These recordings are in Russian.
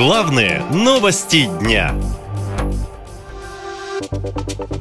Главные новости дня.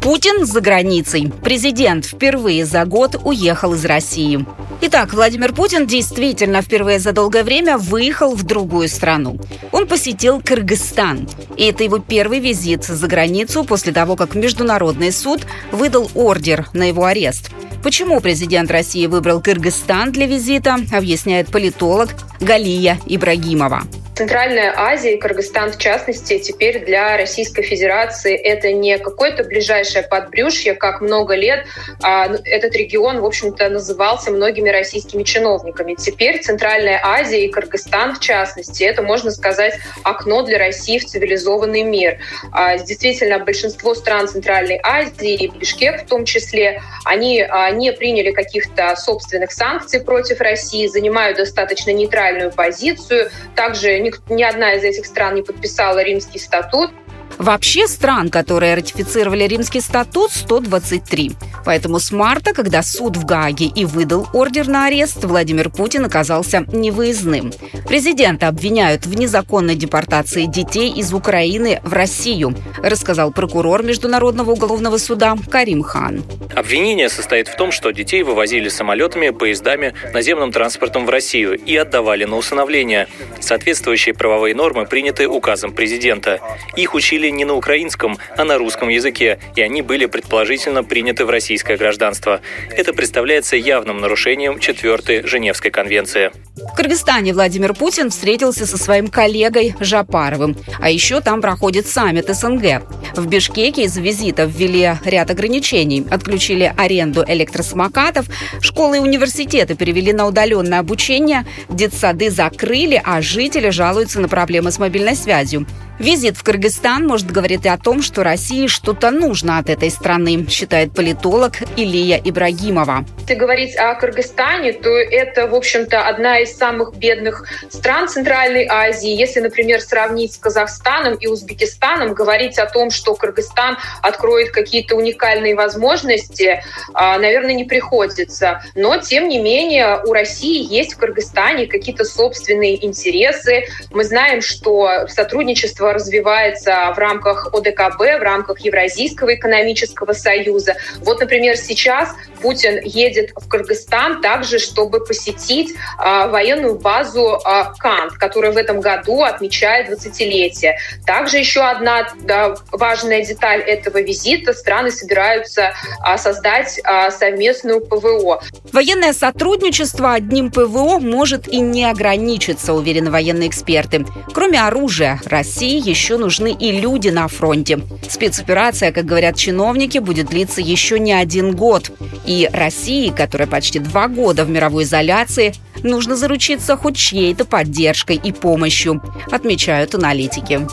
Путин за границей. Президент впервые за год уехал из России. Итак, Владимир Путин действительно впервые за долгое время выехал в другую страну. Он посетил Кыргызстан. И это его первый визит за границу после того, как Международный суд выдал ордер на его арест. Почему президент России выбрал Кыргызстан для визита, объясняет политолог Галия Ибрагимова. Центральная Азия и Кыргызстан в частности теперь для Российской Федерации это не какое-то ближайшее подбрюшье, как много лет а, ну, этот регион, в общем-то, назывался многими российскими чиновниками. Теперь Центральная Азия и Кыргызстан в частности, это, можно сказать, окно для России в цивилизованный мир. А, действительно, большинство стран Центральной Азии и Бишкек в том числе, они а, не приняли каких-то собственных санкций против России, занимают достаточно нейтральную позицию. Также ни одна из этих стран не подписала римский статут. Вообще стран, которые ратифицировали Римский статут, 123. Поэтому с марта, когда суд в Гааге и выдал ордер на арест, Владимир Путин оказался невыездным. Президента обвиняют в незаконной депортации детей из Украины в Россию, рассказал прокурор Международного уголовного суда Карим Хан. Обвинение состоит в том, что детей вывозили самолетами, поездами, наземным транспортом в Россию и отдавали на усыновление. Соответствующие правовые нормы приняты указом президента. Их учили не на украинском, а на русском языке, и они были предположительно приняты в российское гражданство. Это представляется явным нарушением 4 Женевской конвенции. В Кыргызстане Владимир Путин встретился со своим коллегой Жапаровым. А еще там проходит саммит СНГ. В Бишкеке из визита ввели ряд ограничений. Отключили аренду электросамокатов, школы и университеты перевели на удаленное обучение, детсады закрыли, а жители жалуются на проблемы с мобильной связью. Визит в Кыргызстан может говорить и о том, что России что-то нужно от этой страны, считает политолог Илия Ибрагимова. Если говорить о Кыргызстане, то это, в общем-то, одна из самых бедных стран Центральной Азии. Если, например, сравнить с Казахстаном и Узбекистаном, говорить о том, что Кыргызстан откроет какие-то уникальные возможности, а, наверное, не приходится. Но, тем не менее, у России есть в Кыргызстане какие-то собственные интересы. Мы знаем, что сотрудничество развивается в рамках ОДКБ, в рамках Евразийского экономического союза. Вот, например, сейчас Путин едет в Кыргызстан также, чтобы посетить э, военную базу э, Кант, которая в этом году отмечает 20-летие. Также еще одна да, важная деталь этого визита. Страны собираются э, создать э, совместную ПВО. Военное сотрудничество одним ПВО может и не ограничиться, уверены военные эксперты. Кроме оружия, России еще нужны и люди на фронте. Спецоперация, как говорят чиновники, будет длиться еще не один год. И России, которая почти два года в мировой изоляции, нужно заручиться хоть чьей-то поддержкой и помощью, отмечают аналитики.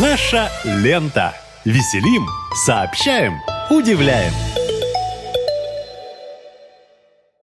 Наша лента. Веселим, сообщаем, удивляем.